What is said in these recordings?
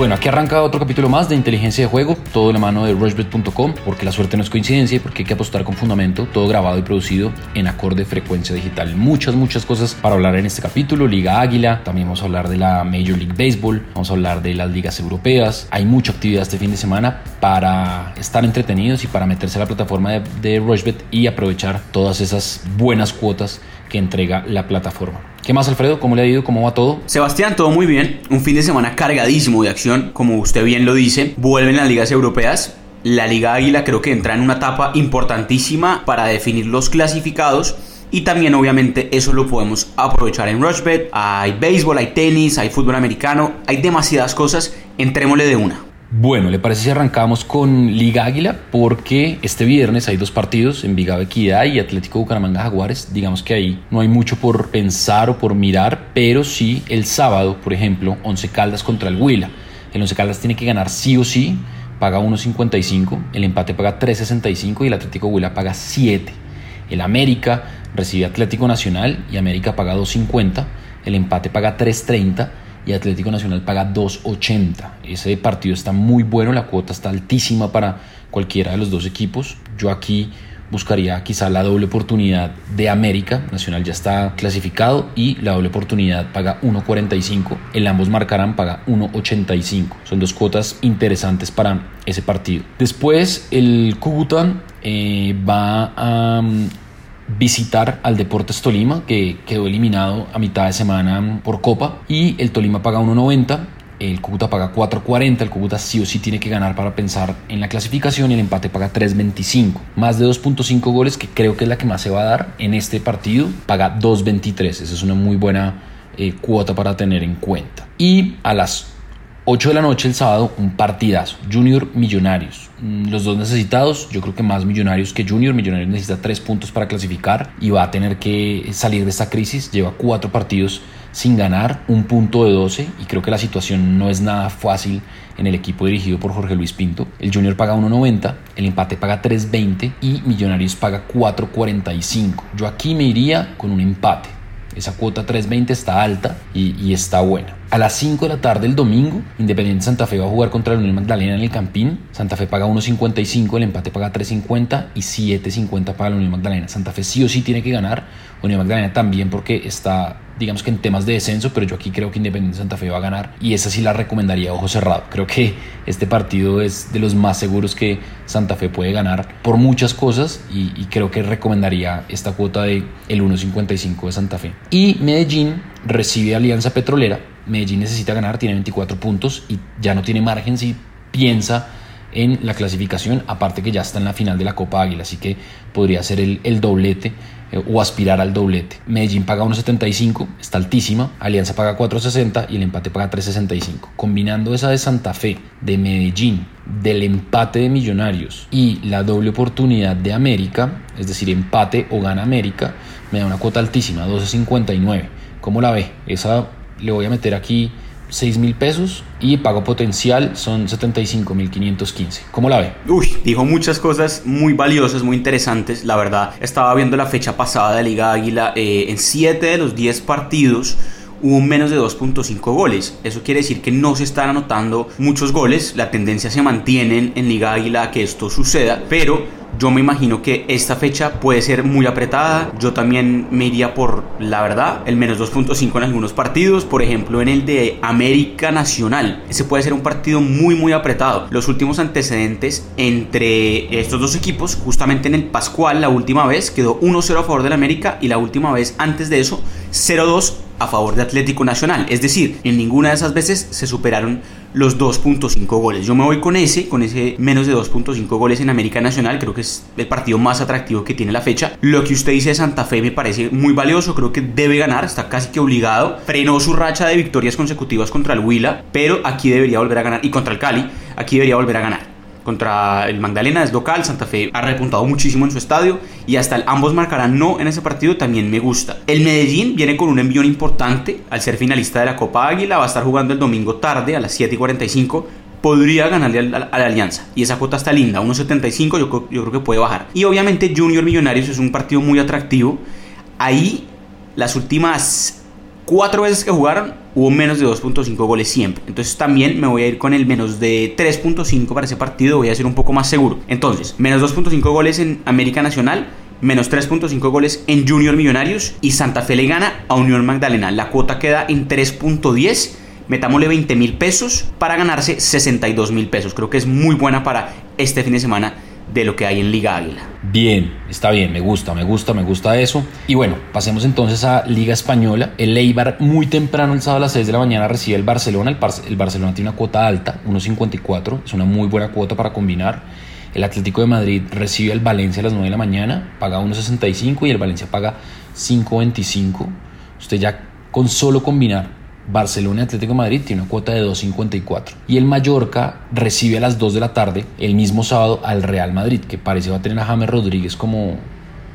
bueno, aquí arranca otro capítulo más de inteligencia de juego, todo de la mano de rushbet.com, porque la suerte no es coincidencia y porque hay que apostar con fundamento, todo grabado y producido en acorde frecuencia digital. Muchas, muchas cosas para hablar en este capítulo, Liga Águila, también vamos a hablar de la Major League Baseball, vamos a hablar de las ligas europeas, hay mucha actividad este fin de semana para estar entretenidos y para meterse a la plataforma de, de Rushbet y aprovechar todas esas buenas cuotas que entrega la plataforma. ¿Qué más, Alfredo? ¿Cómo le ha ido? ¿Cómo va todo? Sebastián, todo muy bien. Un fin de semana cargadísimo de acción, como usted bien lo dice. Vuelven las ligas europeas. La Liga Águila creo que entra en una etapa importantísima para definir los clasificados. Y también obviamente eso lo podemos aprovechar en Rushbet. Hay béisbol, hay tenis, hay fútbol americano, hay demasiadas cosas. Entrémosle de una. Bueno, ¿le parece si arrancamos con Liga Águila? Porque este viernes hay dos partidos, Envigado Equidad y Atlético Bucaramanga Jaguares. Digamos que ahí no hay mucho por pensar o por mirar, pero sí el sábado, por ejemplo, Once Caldas contra el Huila. El Once Caldas tiene que ganar sí o sí, paga 1.55, el empate paga 3.65 y el Atlético Huila paga 7. El América recibe Atlético Nacional y América paga 2.50, el empate paga 3.30 y Atlético Nacional paga 2.80. Ese partido está muy bueno, la cuota está altísima para cualquiera de los dos equipos. Yo aquí buscaría quizá la doble oportunidad de América. Nacional ya está clasificado y la doble oportunidad paga 1.45. El ambos marcarán paga 1.85. Son dos cuotas interesantes para ese partido. Después el Cúcuta eh, va a visitar al Deportes Tolima, que quedó eliminado a mitad de semana por Copa, y el Tolima paga 1.90. El Cúcuta paga 4.40, el Cúcuta sí o sí tiene que ganar para pensar en la clasificación y el empate paga 3.25. Más de 2.5 goles, que creo que es la que más se va a dar en este partido, paga 2.23. Esa es una muy buena eh, cuota para tener en cuenta. Y a las 8 de la noche el sábado, un partidazo. Junior Millonarios. Mm, los dos necesitados, yo creo que más Millonarios que Junior. Millonarios necesita 3 puntos para clasificar y va a tener que salir de esta crisis. Lleva 4 partidos sin ganar, un punto de 12 y creo que la situación no es nada fácil en el equipo dirigido por Jorge Luis Pinto. El Junior paga 1.90, el empate paga 3.20 y Millonarios paga 4.45. Yo aquí me iría con un empate. Esa cuota 3.20 está alta y, y está buena. A las 5 de la tarde el domingo, Independiente Santa Fe va a jugar contra la Unión Magdalena en el Campín. Santa Fe paga 1.55, el empate paga 3.50 y 7.50 para la Unión Magdalena. Santa Fe sí o sí tiene que ganar. Unión Magdalena también porque está, digamos que en temas de descenso, pero yo aquí creo que Independiente Santa Fe va a ganar y esa sí la recomendaría ojo cerrado. Creo que este partido es de los más seguros que Santa Fe puede ganar por muchas cosas y, creo que recomendaría esta cuota de el 1.55 de Santa Fe. Y Medellín recibe Alianza Petrolera Medellín necesita ganar, tiene 24 puntos y ya no tiene margen si piensa en la clasificación, aparte que ya está en la final de la Copa Águila, así que podría ser el, doblete o aspirar al doblete. Medellín paga 1.75, está altísima, Alianza paga 4.60 y el empate paga 3.65. Combinando esa de Santa Fe, de Medellín, del empate de Millonarios y la doble oportunidad de América, es decir, empate o gana América, me da una cuota altísima, 12.59. ¿Cómo la ve? Esa le voy a meter aquí 6 mil pesos y pago potencial son 75 mil 515. ¿Cómo la ve? Uy, dijo muchas cosas muy valiosas, muy interesantes. La verdad, estaba viendo la fecha pasada de Liga Águila. Eh, en 7 de los 10 partidos hubo menos de 2.5 goles. Eso quiere decir que no se están anotando muchos goles. La tendencia se mantiene en Liga Águila a que esto suceda, pero yo me imagino que esta fecha puede ser muy apretada. Yo también me iría por, la verdad, el menos 2.5 en algunos partidos. Por ejemplo, en el de América Nacional. Ese puede ser un partido muy, muy apretado. Los últimos antecedentes entre estos dos equipos, justamente en el Pascual, la última vez quedó 1-0 a favor del América y la última vez antes de eso 0-2 a favor de Atlético Nacional. Es decir, en ninguna de esas veces se superaron los 2.5 goles. Yo me voy con ese, con ese menos de 2.5 goles en América Nacional. Creo que es el partido más atractivo que tiene la fecha. Lo que usted dice de Santa Fe me parece muy valioso. Creo que debe ganar, está casi que obligado. Frenó su racha de victorias consecutivas contra el Huila, pero aquí debería volver a ganar. Y contra el Cali, aquí debería volver a ganar contra el Magdalena es local, Santa Fe ha repuntado muchísimo en su estadio y hasta el ambos marcarán no en ese partido también me gusta. El Medellín viene con un envión importante al ser finalista de la Copa Águila, va a estar jugando el domingo tarde a las 7 y 45 podría ganarle a la, Alianza. Y esa cuota está linda, 1.75 yo, yo creo que puede bajar. Y obviamente Junior Millonarios es un partido muy atractivo. Ahí las últimas cuatro veces que jugaron hubo menos de 2.5 goles siempre. Entonces también me voy a ir con el menos de 3.5 para ese partido, voy a ser un poco más seguro. Entonces, menos 2.5 goles en América Nacional, menos 3.5 goles en Junior Millonarios y Santa Fe le gana a Unión Magdalena. La cuota queda en 3.10. Metámosle 20 mil pesos para ganarse 62 mil pesos. Creo que es muy buena para este fin de semana de lo que hay en Liga Águila. Bien, está bien, me gusta, me gusta, me gusta eso. Y bueno, pasemos entonces a Liga Española. El Eibar muy temprano el sábado a las 6 de la mañana recibe el Barcelona. El, el Barcelona tiene una cuota alta, 1.54, es una muy buena cuota para combinar. El Atlético de Madrid recibe al Valencia a las 9 de la mañana, paga 1.65 y el Valencia paga 5.25. Usted ya con solo combinar Barcelona Atlético Madrid tiene una cuota de 2.54. Y el Mallorca recibe a las 2 de la tarde, el mismo sábado, al Real Madrid, que parece va a tener a James Rodríguez como,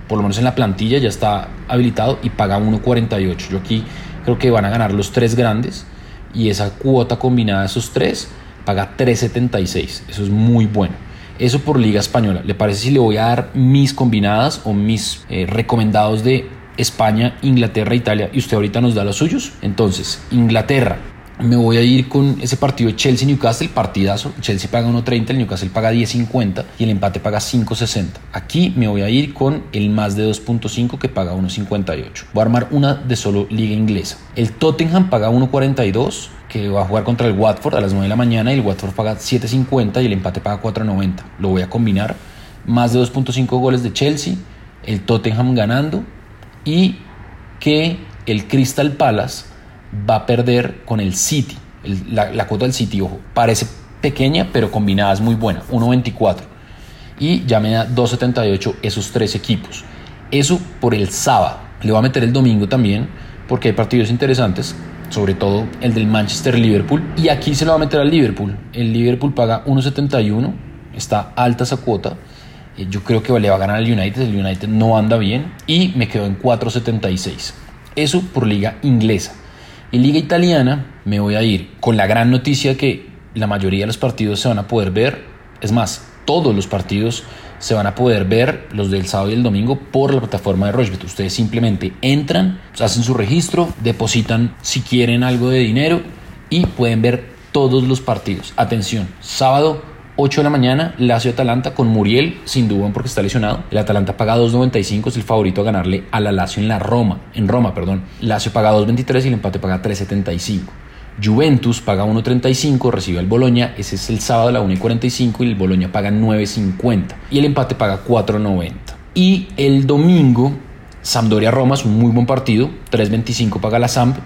por lo menos en la plantilla, ya está habilitado y paga 1.48. Yo aquí creo que van a ganar los tres grandes y esa cuota combinada de esos tres paga 3.76. Eso es muy bueno. Eso por Liga Española. ¿Le parece si le voy a dar mis combinadas o mis eh, recomendados de España, Inglaterra, Italia y usted ahorita nos da los suyos? Entonces, Inglaterra. Me voy a ir con ese partido Chelsea-Newcastle, partidazo. Chelsea paga 1.30, el Newcastle paga 10.50 y el empate paga 5.60. Aquí me voy a ir con el más de 2.5 que paga 1.58. Voy a armar una de solo liga inglesa. El Tottenham paga 1.42 que va a jugar contra el Watford a las 9 de la mañana y el Watford paga 7.50 y el empate paga 4.90. Lo voy a combinar. Más de 2.5 goles de Chelsea, el Tottenham ganando y que el Crystal Palace va a perder con el City. la, la, cuota del City, ojo, parece pequeña, pero combinada es muy buena, 1.24. Y ya me da 2.78 esos tres equipos. Eso por el sábado. Le voy a meter el domingo también, porque hay partidos interesantes sobre todo el del Manchester Liverpool. Y aquí se lo va a meter al Liverpool. El Liverpool paga 1.71, está alta esa cuota. Eh, yo creo que le va a ganar al United, el United no anda bien y me quedo en 4.76. Eso por liga inglesa. En liga italiana me voy a ir con la gran noticia que la mayoría de los partidos se van a poder ver. Es más, todos los partidos se van a poder ver los del sábado y el domingo por la plataforma de Rochebet. Ustedes simplemente entran, hacen su registro, depositan si quieren algo de dinero y pueden ver todos los partidos. Atención, sábado 8 de la mañana, Lazio Atalanta con Muriel, sin duda porque está lesionado. El Atalanta paga 2.95, es el favorito a ganarle a la Lazio en la Roma, en Roma, perdón. Lazio paga 2.23 y el empate paga 3.75. Juventus paga 1.35, recibe al Boloña, ese es el sábado a la 1.45 y el Boloña paga 9.50 y el empate paga 4.90. Y el domingo, Sampdoria-Roma es un muy buen partido, 3.25 paga la Samp,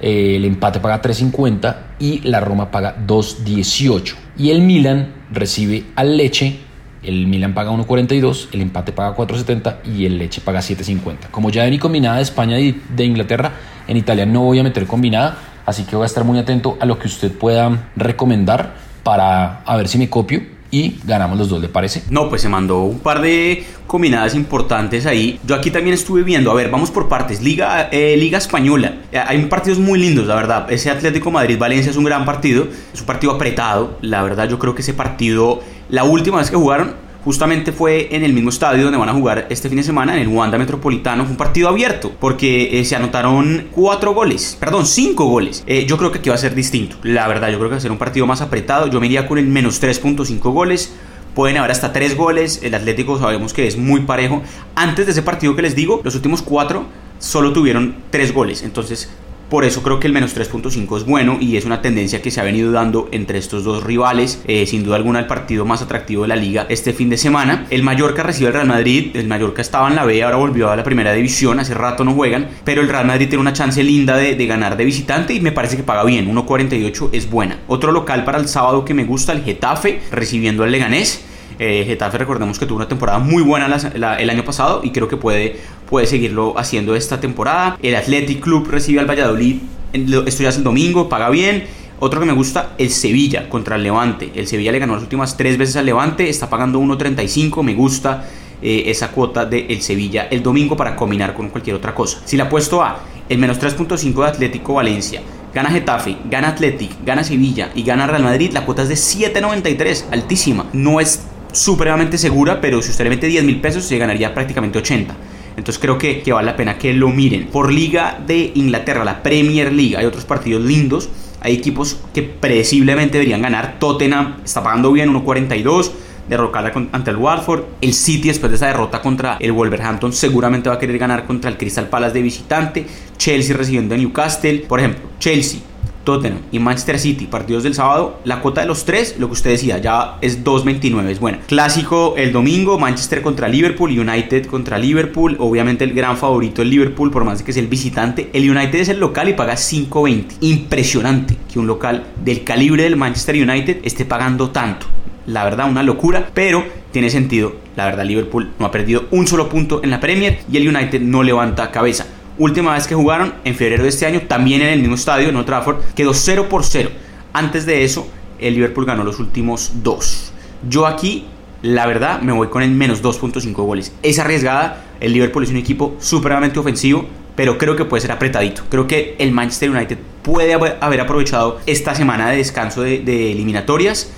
eh, el empate paga 3.50 y la Roma paga 2.18. Y el Milan recibe al Leche, el Milan paga 1.42, el empate paga 4.70 y el Leche paga 7.50. Como ya ven combinada de España y de Inglaterra, en Italia no voy a meter combinada, Así que voy a estar muy atento a lo que usted pueda recomendar para a ver si me copio y ganamos los dos, ¿le parece? No, pues se mandó un par de combinadas importantes ahí. Yo aquí también estuve viendo, a ver, vamos por partes. Liga, eh, Liga Española. Eh, hay partidos muy lindos, la verdad. Ese Atlético Madrid-Valencia es un gran partido. Es un partido apretado. La verdad, yo creo que ese partido, la última vez que jugaron, justamente fue en el mismo estadio donde van a jugar este fin de semana, en el Wanda Metropolitano. Fue un partido abierto porque eh, se anotaron cuatro goles, perdón, cinco goles. Eh, yo creo que aquí va a ser distinto, la verdad. Yo creo que va a ser un partido más apretado. Yo me iría con el menos 3.5 goles. Pueden haber hasta tres goles. El Atlético sabemos que es muy parejo. Antes de ese partido que les digo, los últimos cuatro solo tuvieron tres goles. Entonces por eso creo que el menos 3.5 es bueno y es una tendencia que se ha venido dando entre estos dos rivales. Eh, sin duda alguna el partido más atractivo de la liga este fin de semana. El Mallorca recibe al Real Madrid. El Mallorca estaba en la B, ahora volvió a la primera división. Hace rato no juegan. Pero el Real Madrid tiene una chance linda de, ganar de visitante y me parece que paga bien. 1.48 es buena. Otro local para el sábado que me gusta, el Getafe, recibiendo al Leganés. Eh, Getafe recordemos que tuvo una temporada muy buena el año pasado y creo que puede, puede seguirlo haciendo esta temporada. El Athletic Club recibe al Valladolid, esto ya el domingo, paga bien. Otro que me gusta, el Sevilla contra el Levante. El Sevilla le ganó las últimas tres veces al Levante, está pagando 1.35, me gusta eh, esa cuota del Sevilla el domingo para combinar con cualquier otra cosa. Si la apuesto a el menos 3.5 de Atlético Valencia, gana Getafe, gana Athletic, gana Sevilla y gana Real Madrid, la cuota es de 7.93, altísima. No es supremamente segura, pero si usted le mete 10 mil pesos se ganaría prácticamente 80. Entonces creo que, que vale la pena que lo miren. Por Liga de Inglaterra, la Premier League, hay otros partidos lindos. Hay equipos que predeciblemente deberían ganar. Tottenham está pagando bien, 1.42 derrocarla ante el Watford. El City después de esa derrota contra el Wolverhampton seguramente va a querer ganar contra el Crystal Palace de visitante. Chelsea recibiendo a Newcastle. Por ejemplo, Chelsea Tottenham y Manchester City, partidos del sábado, la cuota de los tres, lo que usted decía, ya es 2.29, es buena. Clásico el domingo, Manchester contra Liverpool, United contra Liverpool, obviamente el gran favorito el Liverpool, por más que es el visitante, el United es el local y paga 5.20. Impresionante que un local del calibre del Manchester United esté pagando tanto. La verdad, una locura, pero tiene sentido. La verdad, Liverpool no ha perdido un solo punto en la Premier y el United no levanta cabeza. Última vez que jugaron, en febrero de este año, también en el mismo estadio, en Old Trafford, quedó 0 por 0. Antes de eso, el Liverpool ganó los últimos dos. Yo aquí, la verdad, me voy con el menos 2.5 goles. Es arriesgada, el Liverpool es un equipo supremamente ofensivo, pero creo que puede ser apretadito. Creo que el Manchester United puede haber aprovechado esta semana de descanso de, eliminatorias.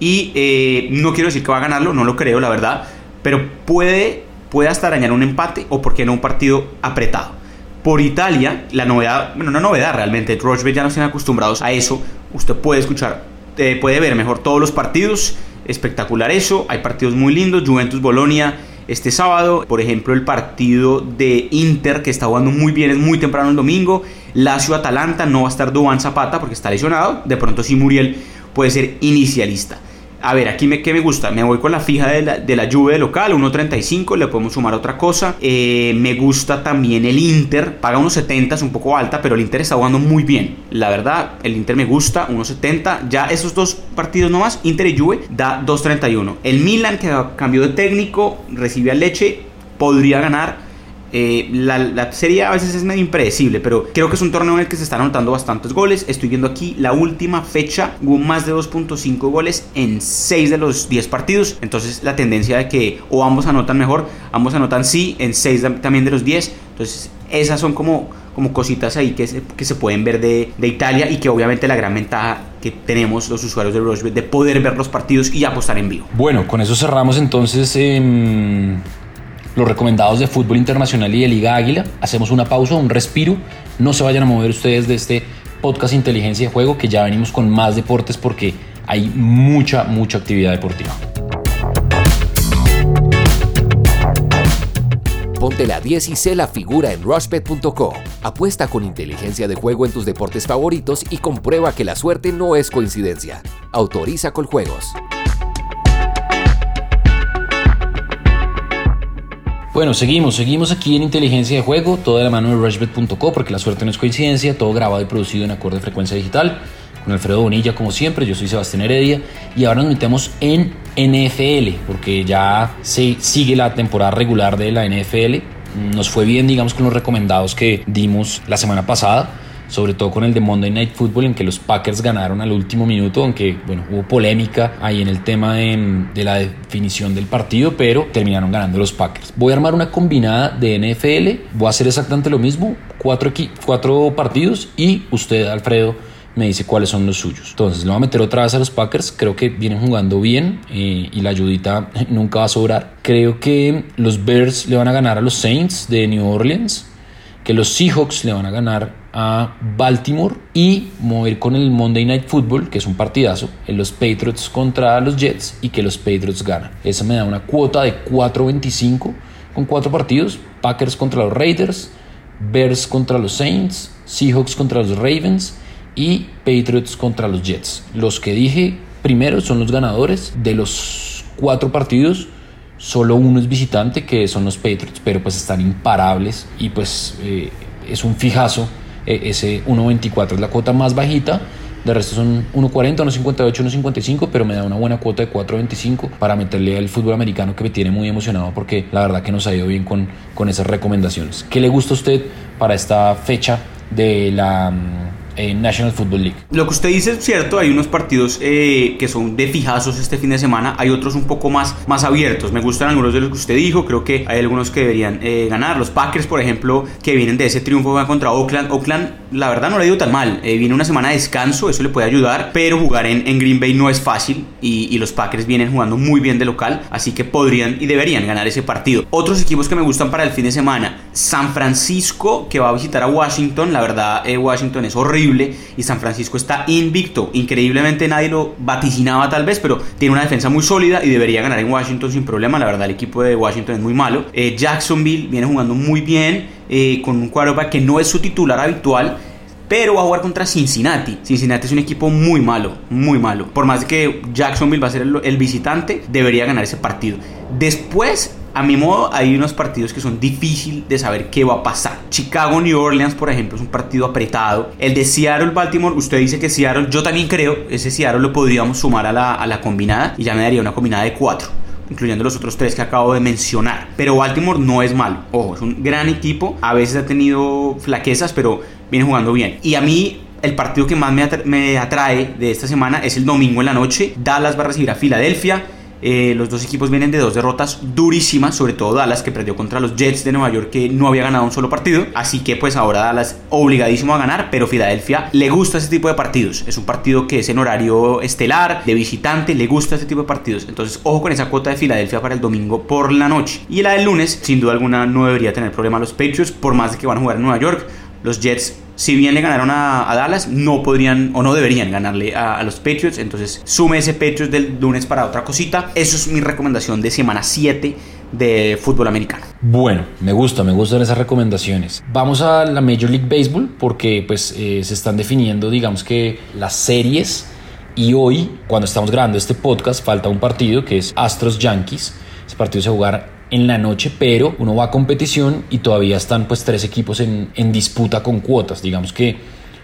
Y eh, no quiero decir que va a ganarlo, no lo creo, la verdad. Pero puede, puede hasta arañar un empate o, por qué no, un partido apretado por Italia, la novedad, bueno, no novedad realmente, Rochebet ya no están acostumbrados a eso. Usted puede escuchar, eh, puede ver mejor todos los partidos. Espectacular eso. Hay partidos muy lindos. Juventus Bolonia este sábado. Por ejemplo, el partido de Inter que está jugando muy bien, es muy temprano el domingo. Lazio Atalanta, no va a estar Duan Zapata porque está lesionado. De pronto sí Muriel puede ser inicialista. A ver, aquí me, ¿qué me gusta? Me voy con la fija de la, de la Juve local, 1.35, le podemos sumar otra cosa. Eh, me gusta también el Inter, paga 1.70, es un poco alta, pero el Inter está jugando muy bien. La verdad, el Inter me gusta, 1.70. Ya esos dos partidos nomás, Inter y Juve, da 2.31. El Milan, que cambió de técnico, recibe a Leche, podría ganar eh, la, serie a veces es medio impredecible, pero creo que es un torneo en el que se están anotando bastantes goles. Estoy viendo aquí la última fecha, hubo más de 2.5 goles en 6 de los 10 partidos. Entonces la tendencia de que o ambos anotan mejor, ambos anotan sí en 6 también de los 10. Entonces esas son como, como cositas ahí que se, que se pueden ver de, de, Italia y que obviamente la gran ventaja que tenemos los usuarios de Rushbet de poder ver los partidos y apostar en vivo. Bueno, con eso cerramos entonces los recomendados de fútbol internacional y de Liga Águila. Hacemos una pausa, un respiro. No se vayan a mover ustedes de este podcast Inteligencia de Juego, que ya venimos con más deportes porque hay mucha, mucha actividad deportiva. Ponte la 10 y sé la figura en rushbet.co. Apuesta con inteligencia de juego en tus deportes favoritos y comprueba que la suerte no es coincidencia. Autoriza con juegos. Bueno, seguimos, seguimos aquí en Inteligencia de Juego, toda la mano de rushbet.co, porque la suerte no es coincidencia, todo grabado y producido en acorde de frecuencia digital, con Alfredo Bonilla como siempre, yo soy Sebastián Heredia, y ahora nos metemos en NFL, porque ya se sigue la temporada regular de la NFL, nos fue bien, digamos, con los recomendados que dimos la semana pasada sobre todo con el de Monday Night Football en que los Packers ganaron al último minuto, aunque bueno, hubo polémica ahí en el tema de, la definición del partido, pero terminaron ganando los Packers. Voy a armar una combinada de NFL, voy a hacer exactamente lo mismo, cuatro, cuatro partidos y usted, Alfredo, me dice cuáles son los suyos. Entonces le voy a meter otra vez a los Packers. Creo que vienen jugando bien eh, y la ayudita nunca va a sobrar. Creo que los Bears le van a ganar a los Saints de New Orleans. Que los Seahawks le van a ganar a Baltimore y mover con el Monday Night Football, que es un partidazo, en los Patriots contra los Jets y que los Patriots ganan. Eso me da una cuota de 4.25 con cuatro partidos, Packers contra los Raiders, Bears contra los Saints, Seahawks contra los Ravens y Patriots contra los Jets. Los que dije primero son los ganadores de los cuatro partidos. Solo uno es visitante, que son los Patriots, pero pues están imparables y pues eh, es un fijazo e, ese 1.24 es la cuota más bajita. De resto son 1.40, 1.58, 1.55, pero me da una buena cuota de 4.25 para meterle al fútbol americano que me tiene muy emocionado porque la verdad que nos ha ido bien con, con esas recomendaciones. ¿Qué le gusta a usted para esta fecha de la National Football League. Lo que usted dice es cierto, hay unos partidos eh, que son de fijazos este fin de semana, hay otros un poco más, más abiertos. Me gustan algunos de los que usted dijo, creo que hay algunos que deberían eh, ganar. Los Packers, por ejemplo, que vienen de ese triunfo contra Oakland. Oakland, la verdad, no le ha ido tan mal. Eh, viene una semana de descanso, eso le puede ayudar, pero jugar en, en Green Bay no es fácil y los Packers vienen jugando muy bien de local, así que podrían y deberían ganar ese partido. Otros equipos que me gustan para el fin de semana, San Francisco, que va a visitar a Washington. La verdad, Washington es horrible y San Francisco está invicto. Increíblemente nadie lo vaticinaba tal vez, pero tiene una defensa muy sólida y debería ganar en Washington sin problema. La verdad, el equipo de Washington es muy malo. Eh, Jacksonville viene jugando muy bien eh, con un quarterback que no es su titular habitual. Pero va a jugar contra Cincinnati. Cincinnati es un equipo muy malo, muy malo. Por más que Jacksonville va a ser el visitante, debería ganar ese partido. Después a mi modo, hay unos partidos que son difíciles de saber qué va a pasar. Chicago, New Orleans, por ejemplo, es un partido apretado. El de Seattle, Baltimore, usted dice que Seattle, yo también creo, ese Seattle lo podríamos sumar a la, a la combinada y ya me daría una combinada de cuatro incluyendo los otros tres que acabo de mencionar. Pero Baltimore no es malo. Ojo, es un gran equipo. A veces ha tenido flaquezas, pero viene jugando bien. Y a mí el partido que más me, atrae de esta semana es el domingo en la noche. Dallas va a recibir a Filadelfia. Eh, los dos equipos vienen de dos derrotas durísimas, sobre todo Dallas que perdió contra los Jets de Nueva York que no había ganado un solo partido. Así que pues ahora Dallas obligadísimo a ganar, pero Filadelfia le gusta este tipo de partidos. Es un partido que es en horario estelar, de visitante, le gusta este tipo de partidos. Entonces ojo con esa cuota de Filadelfia para el domingo por la noche. Y la del lunes, sin duda alguna, no debería tener problema los Patriots, por más de que van a jugar en Nueva York. Los Jets si bien le ganaron a, Dallas, no podrían o no deberían ganarle a, a, los Patriots. Entonces, sume ese Patriots del lunes para otra cosita. Eso es mi recomendación de semana 7 de fútbol americano. Bueno, me gusta, me gustan esas recomendaciones. Vamos a la Major League Baseball porque pues eh, se están definiendo, digamos que las series. Y hoy, cuando estamos grabando este podcast, falta un partido que es Astros Yankees. Ese partido se va a jugar en la noche, pero uno va a competición y todavía están pues tres equipos en, en, disputa con cuotas. Digamos que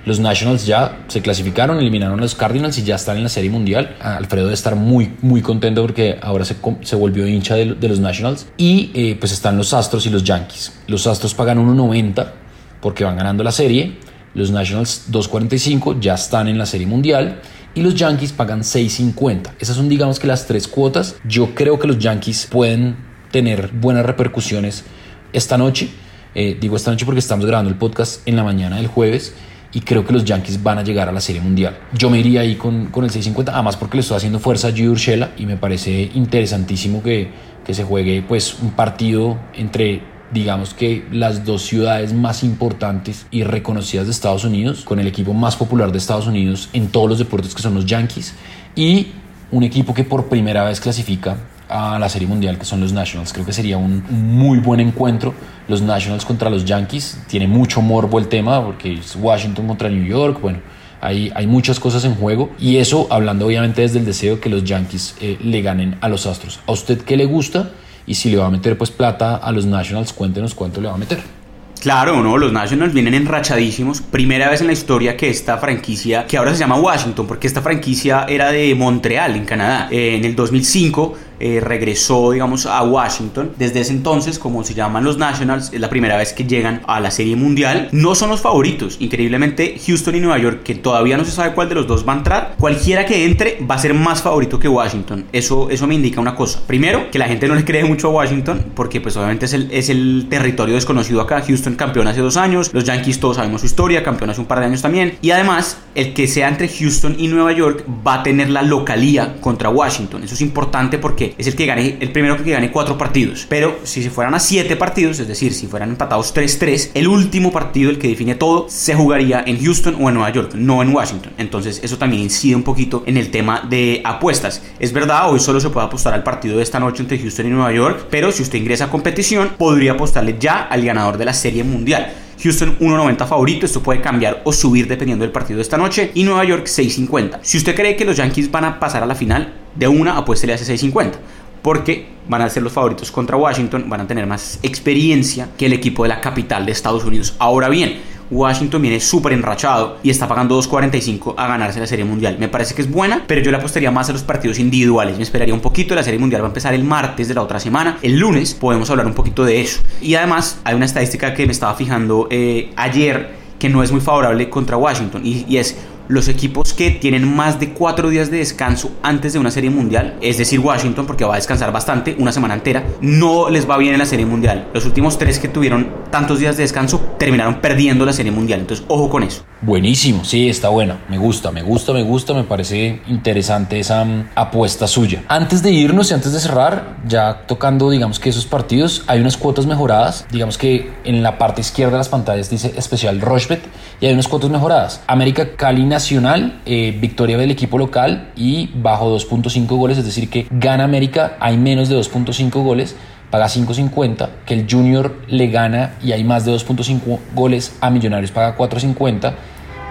los Nationals ya se clasificaron, eliminaron a los Cardinals y ya están en la Serie Mundial. Alfredo debe estar muy, muy contento porque ahora se, se volvió hincha de, de, los Nationals. Y eh, pues están los Astros y los Yankees. Los Astros pagan 1.90 porque van ganando la serie. Los Nationals 2.45 ya están en la Serie Mundial y los Yankees pagan 6.50. Esas son digamos que las tres cuotas. Yo creo que los Yankees pueden tener buenas repercusiones esta noche. Eh, digo esta noche porque estamos grabando el podcast en la mañana del jueves y creo que los Yankees van a llegar a la Serie Mundial. Yo me iría ahí con, con el 650, además porque le estoy haciendo fuerza a Gio Urshela y me parece interesantísimo que, que se juegue pues un partido entre digamos que las dos ciudades más importantes y reconocidas de Estados Unidos, con el equipo más popular de Estados Unidos en todos los deportes que son los Yankees y un equipo que por primera vez clasifica a la Serie Mundial, que son los Nationals. Creo que sería un, muy buen encuentro. Los Nationals contra los Yankees. Tiene mucho morbo el tema, porque es Washington contra New York. Bueno, hay, hay muchas cosas en juego. Y eso hablando obviamente desde el deseo que los Yankees eh, le ganen a los Astros. ¿A usted qué le gusta? Y si le va a meter pues plata a los Nationals, cuéntenos cuánto le va a meter. Claro, no, los Nationals vienen enrachadísimos. Primera vez en la historia que esta franquicia, que ahora se llama Washington, porque esta franquicia era de Montreal, en Canadá. Eh, en el 2005 eh, regresó, digamos, a Washington. Desde ese entonces, como se llaman los Nationals, es la primera vez que llegan a la Serie Mundial. No son los favoritos. Increíblemente, Houston y Nueva York, que todavía no se sabe cuál de los dos va a entrar, cualquiera que entre va a ser más favorito que Washington. Eso, eso me indica una cosa. Primero, que la gente no le cree mucho a Washington, porque pues obviamente es el, es el territorio desconocido acá. Houston campeón hace dos años, los Yankees todos sabemos su historia, campeón hace un par de años también. Y además, el que sea entre Houston y Nueva York va a tener la localía contra Washington. Eso es importante porque es el que gane, el primero que gane cuatro partidos. Pero si se fueran a siete partidos, es decir, si fueran empatados 3-3, el último partido, el que define todo, se jugaría en Houston o en Nueva York, no en Washington. Entonces eso también incide un poquito en el tema de apuestas. Es verdad, hoy solo se puede apostar al partido de esta noche entre Houston y Nueva York, pero si usted ingresa a competición, podría apostarle ya al ganador de la Serie Mundial. Houston 1.90 favorito, esto puede cambiar o subir dependiendo del partido de esta noche. Y Nueva York 6.50. Si usted cree que los Yankees van a pasar a la final, de una apuéstele a ese 6.50 porque van a ser los favoritos contra Washington, van a tener más experiencia que el equipo de la capital de Estados Unidos. Ahora bien, Washington viene súper enrachado y está pagando 2.45 a ganarse la Serie Mundial. Me parece que es buena, pero yo le apostaría más a los partidos individuales. Me esperaría un poquito. La Serie Mundial va a empezar el martes de la otra semana. El lunes podemos hablar un poquito de eso. Y además hay una estadística que me estaba fijando eh, ayer que no es muy favorable contra Washington y, y es los equipos que tienen más de cuatro días de descanso antes de una serie mundial, es decir, Washington, porque va a descansar bastante, una semana entera, no les va bien en la serie mundial. Los últimos tres que tuvieron tantos días de descanso terminaron perdiendo la serie mundial. Entonces, ojo con eso. Buenísimo, sí, está buena. Me gusta, me gusta, me gusta. Me parece interesante esa mm, apuesta suya. Antes de irnos y antes de cerrar, ya tocando, digamos que esos partidos, hay unas cuotas mejoradas. Digamos que en la parte izquierda de las pantallas dice especial Rochbet y hay unas cuotas mejoradas. América Cali Nacional, eh, victoria del equipo local y bajo 2.5 goles, es decir, que gana América, hay menos de 2.5 goles paga 5.50, que el Junior le gana y hay más de 2.5 goles a Millonarios, paga 4.50.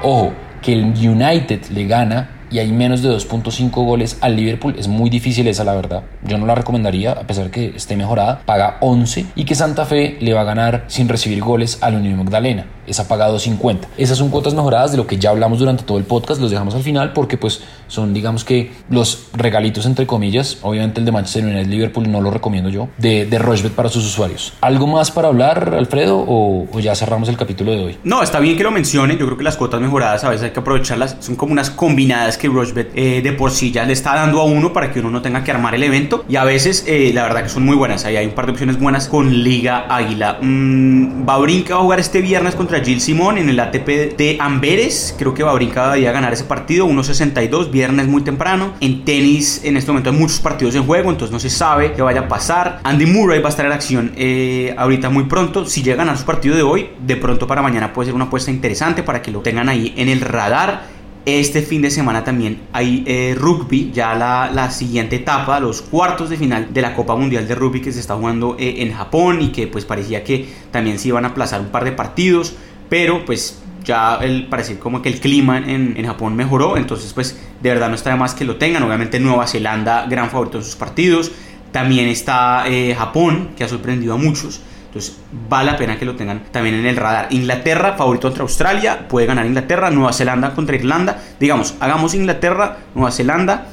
Ojo, que el United le gana y hay menos de 2.5 goles al Liverpool, es muy difícil esa la verdad. Yo no la recomendaría a pesar que esté mejorada. Paga 11 y que Santa Fe le va a ganar sin recibir goles al Unión Magdalena. Esa paga 2.50. Esas son cuotas mejoradas de lo que ya hablamos durante todo el podcast, los dejamos al final porque pues son digamos que los regalitos entre comillas. Obviamente el de Manchester United Liverpool no lo recomiendo yo, de, de Rochbet para sus usuarios. ¿Algo más para hablar, Alfredo, o, ya cerramos el capítulo de hoy? No, está bien que lo mencionen. Yo creo que las cuotas mejoradas a veces hay que aprovecharlas. Son como unas combinadas que Rushbet eh, de por sí ya le está dando a uno para que uno no tenga que armar el evento. Y a veces, eh, la verdad que son muy buenas. Ahí hay un par de opciones buenas con Liga Águila. Mm, va a jugar este viernes contra Gil Simón en el ATP de Amberes. Creo que Babrinka debería ganar ese partido. 1.62, viernes muy temprano. En tenis, en este momento hay muchos partidos en juego, entonces no se sabe qué vaya a pasar. Andy Murray va a estar en acción eh, ahorita muy pronto. Si llega a ganar su partido de hoy, de pronto para mañana puede ser una apuesta interesante para que lo tengan ahí en el radar. Este fin de semana también hay eh, rugby, ya la, la, siguiente etapa, los cuartos de final de la Copa Mundial de Rugby que se está jugando eh, en Japón y que pues parecía que también se iban a aplazar un par de partidos, pero pues ya el, parece como que el clima en, en, Japón mejoró, entonces pues de verdad no está de más que lo tengan, obviamente Nueva Zelanda gran favorito en sus partidos, también está eh, Japón que ha sorprendido a muchos, entonces vale la pena que lo tengan también en el radar. Inglaterra, favorito contra Australia, puede ganar Inglaterra. Nueva Zelanda contra Irlanda. Digamos, hagamos Inglaterra, Nueva Zelanda,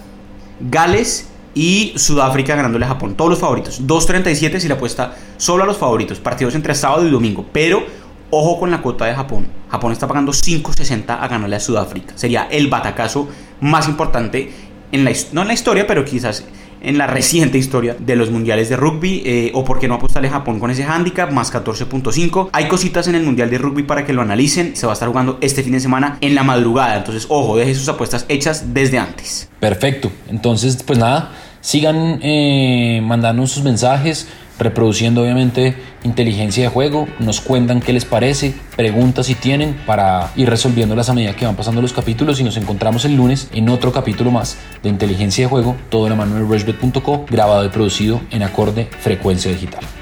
Gales y Sudáfrica ganándole a Japón. Todos los favoritos. 2.37 si la apuesta solo a los favoritos. Partidos entre sábado y domingo. Pero ojo con la cuota de Japón. Japón está pagando 5.60 a ganarle a Sudáfrica. Sería el batacazo más importante en la, no en la historia, pero quizás en la reciente historia de los mundiales de rugby eh, o por qué no apostarle a Japón con ese handicap más 14.5 hay cositas en el mundial de rugby para que lo analicen. Se va a estar jugando este fin de semana en la madrugada. Entonces ojo deje sus apuestas hechas desde antes. Perfecto. Entonces pues nada sigan eh, mandando sus mensajes reproduciendo obviamente inteligencia de juego, nos cuentan qué les parece, preguntas si tienen para ir resolviéndolas a medida que van pasando los capítulos y nos encontramos el lunes en otro capítulo más de inteligencia de juego, todo en la mano de rushbet.co, grabado y producido en acorde frecuencia digital.